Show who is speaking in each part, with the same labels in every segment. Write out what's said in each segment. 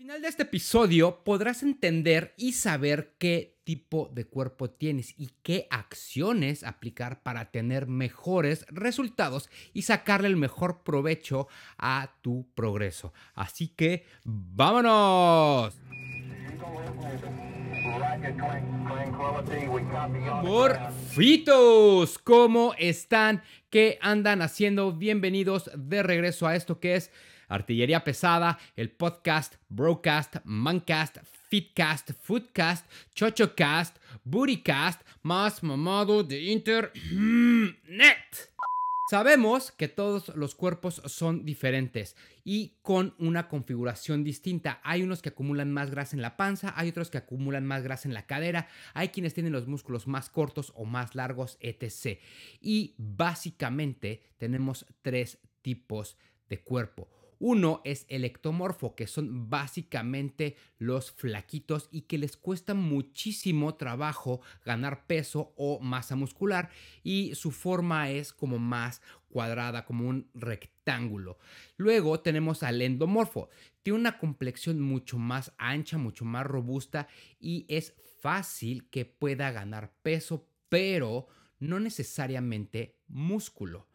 Speaker 1: final de este episodio podrás entender y saber qué tipo de cuerpo tienes y qué acciones aplicar para tener mejores resultados y sacarle el mejor provecho a tu progreso. Así que, ¡vámonos! Morfitos, ¿cómo están? ¿Qué andan haciendo? Bienvenidos de regreso a esto que es Artillería Pesada, el podcast, Broadcast, Mancast, Fitcast, Foodcast, Chochocast, Bootycast, más mamado de Internet. Sabemos que todos los cuerpos son diferentes y con una configuración distinta. Hay unos que acumulan más grasa en la panza, hay otros que acumulan más grasa en la cadera, hay quienes tienen los músculos más cortos o más largos, etc. Y básicamente tenemos tres tipos de cuerpo uno es el ectomorfo, que son básicamente los flaquitos y que les cuesta muchísimo trabajo ganar peso o masa muscular y su forma es como más cuadrada, como un rectángulo. Luego tenemos al endomorfo. Tiene una complexión mucho más ancha, mucho más robusta y es fácil que pueda ganar peso, pero no necesariamente músculo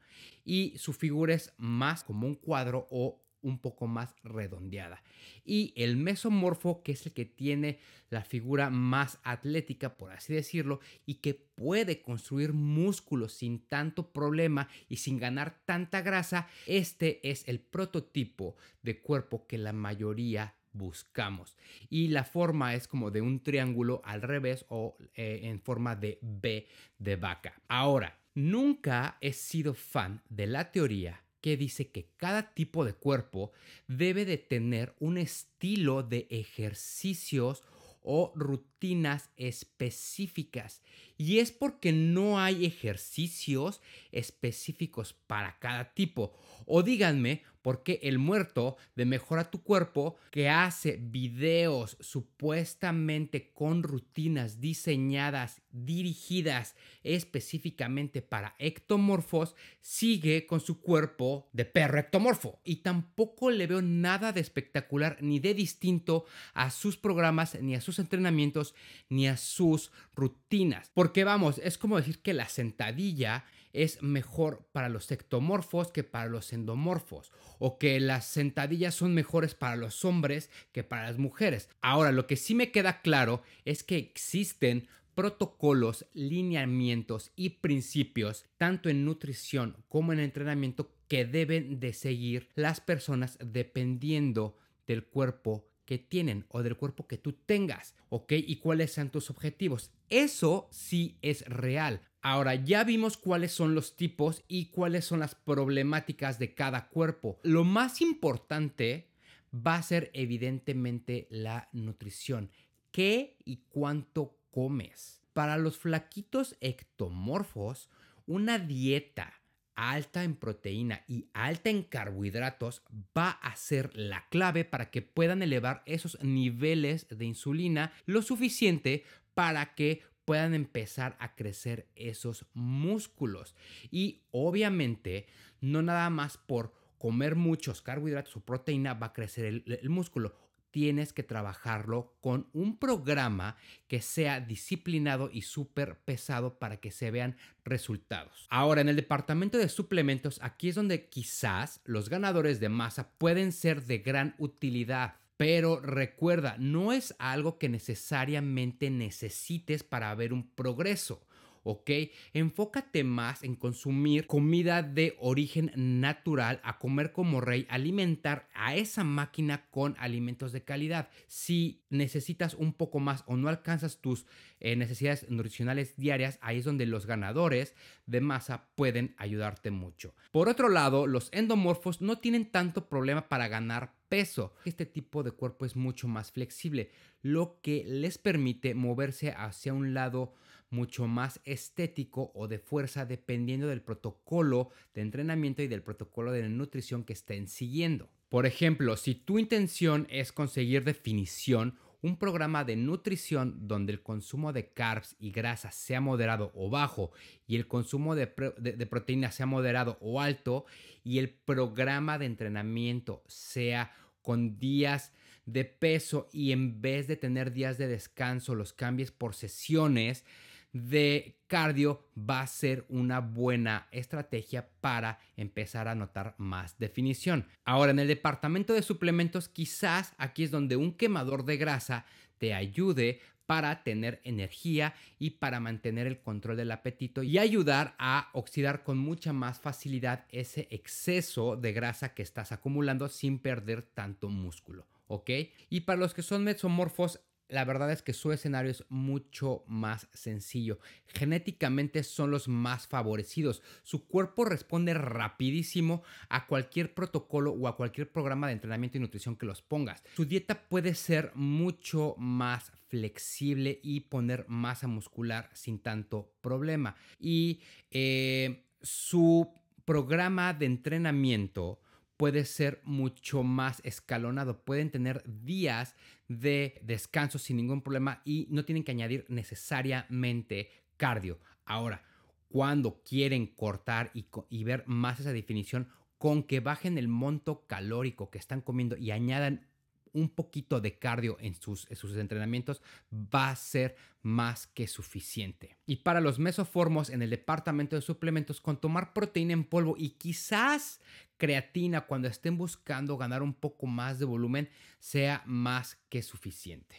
Speaker 1: y su figura es más como un cuadro o un poco más redondeada. Y el mesomorfo, que es el que tiene la figura más atlética, por así decirlo, y que puede construir músculos sin tanto problema y sin ganar tanta grasa, este es el prototipo de cuerpo que la mayoría buscamos. Y la forma es como de un triángulo al revés o eh, en forma de B de vaca. Ahora, nunca he sido fan de la teoría que dice que cada tipo de cuerpo debe de tener un estilo de ejercicios o rutinas específicas. Y es porque no hay ejercicios específicos para cada tipo. O díganme porque el muerto de Mejora tu Cuerpo, que hace videos supuestamente con rutinas diseñadas, dirigidas específicamente para ectomorfos, sigue con su cuerpo de perro ectomorfo. Y tampoco le veo nada de espectacular ni de distinto a sus programas, ni a sus entrenamientos, ni a sus rutinas. Porque vamos, es como decir que la sentadilla es mejor para los ectomorfos que para los endomorfos, o que las sentadillas son mejores para los hombres que para las mujeres. Ahora, lo que sí me queda claro es que existen protocolos, lineamientos y principios, tanto en nutrición como en entrenamiento, que deben de seguir las personas dependiendo del cuerpo que tienen o del cuerpo que tú tengas, ¿ok? Y cuáles sean tus objetivos. Eso sí es real. Ahora ya vimos cuáles son los tipos y cuáles son las problemáticas de cada cuerpo. Lo más importante va a ser evidentemente la nutrición. ¿Qué y cuánto comes? Para los flaquitos ectomorfos, una dieta alta en proteína y alta en carbohidratos va a ser la clave para que puedan elevar esos niveles de insulina lo suficiente para que puedan empezar a crecer esos músculos. Y obviamente, no nada más por comer muchos carbohidratos o proteína va a crecer el, músculo tienes que trabajarlo con un programa que sea disciplinado y súper pesado para que se vean resultados. Ahora, en el departamento de suplementos, aquí es donde quizás los ganadores de masa pueden ser de gran utilidad. Pero recuerda, no es algo que necesariamente necesites para ver un progreso. ¿Ok? Enfócate más en consumir comida de origen natural, a comer como rey, alimentar a esa máquina con alimentos de calidad. Si necesitas un poco más o no alcanzas tus eh, necesidades nutricionales diarias, ahí es donde los ganadores de masa pueden ayudarte mucho. Por otro lado, los endomorfos no tienen tanto problema para ganar peso. Este tipo de cuerpo es mucho más flexible, lo que les permite moverse hacia un lado mucho más estético o de fuerza dependiendo del protocolo de entrenamiento y del protocolo de nutrición que estén siguiendo. Por ejemplo, si tu intención es conseguir definición, un programa de nutrición donde el consumo de carbs y grasas sea moderado o bajo y el consumo de, de, proteína sea moderado o alto y el programa de entrenamiento sea con días de peso y en vez de tener días de descanso los cambies por sesiones de cardio va a ser una buena estrategia para empezar a notar más definición. Ahora en el departamento de suplementos quizás aquí es donde un quemador de grasa te ayude para tener energía y para mantener el control del apetito y ayudar a oxidar con mucha más facilidad ese exceso de grasa que estás acumulando sin perder tanto músculo. ¿ok? Y para los que son mesomorfos, la verdad es que su escenario es mucho más sencillo. Genéticamente son los más favorecidos. Su cuerpo responde rapidísimo a cualquier protocolo o a cualquier programa de entrenamiento y nutrición que los pongas. Su dieta puede ser mucho más flexible y poner masa muscular sin tanto problema. Y eh, su programa de entrenamiento puede ser mucho más escalonado. Pueden tener días de descanso sin ningún problema y no tienen que añadir necesariamente cardio. Ahora, cuando quieren cortar y, ver más esa definición, con que bajen el monto calórico que están comiendo y añadan un poquito de cardio en sus, en sus, entrenamientos va a ser más que suficiente. Y para los mesoformos en el departamento de suplementos, con tomar proteína en polvo y quizás creatina cuando estén buscando ganar un poco más de volumen sea más que suficiente.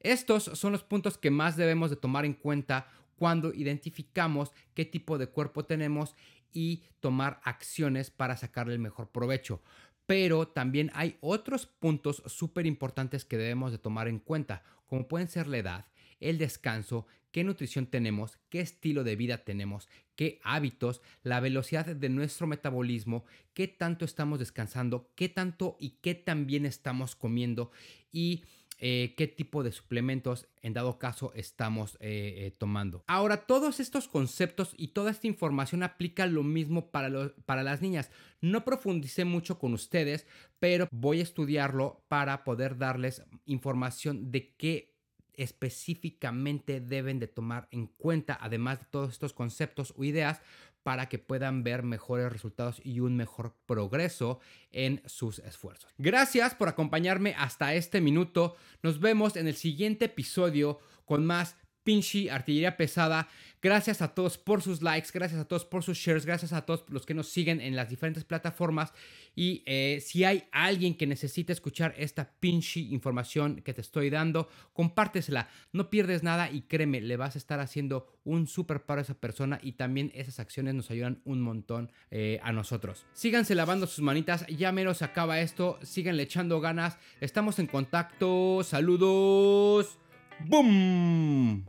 Speaker 1: Estos son los puntos que más debemos de tomar en cuenta cuando identificamos qué tipo de cuerpo tenemos y tomar acciones para sacarle el mejor provecho. Pero también hay otros puntos súper importantes que debemos de tomar en cuenta, como pueden ser la edad, el descanso, qué nutrición tenemos, qué estilo de vida tenemos, qué hábitos, la velocidad de nuestro metabolismo, qué tanto estamos descansando, qué tanto y qué también estamos comiendo. Y eh, qué tipo de suplementos en dado caso estamos eh, eh, tomando. Ahora, todos estos conceptos y toda esta información aplica lo mismo para, para las niñas. No profundicé mucho con ustedes, pero voy a estudiarlo para poder darles información de qué específicamente deben de tomar en cuenta, además de todos estos conceptos o ideas, para que puedan ver mejores resultados y un mejor progreso en sus esfuerzos. Gracias por acompañarme hasta este minuto. Nos vemos en el siguiente episodio con más Pinchy Artillería Pesada. Gracias a todos por sus likes, gracias a todos por sus shares, gracias a todos los que nos siguen en las diferentes plataformas. Y eh, si hay alguien que necesite escuchar esta Pinchy información que te estoy dando, compártesela. No pierdes nada y créeme, le vas a estar haciendo un súper paro a esa persona y también esas acciones nos ayudan un montón eh, a nosotros. Síganse lavando sus manitas, ya menos acaba esto, síganle echando ganas. Estamos en contacto. Saludos. ¡Boom!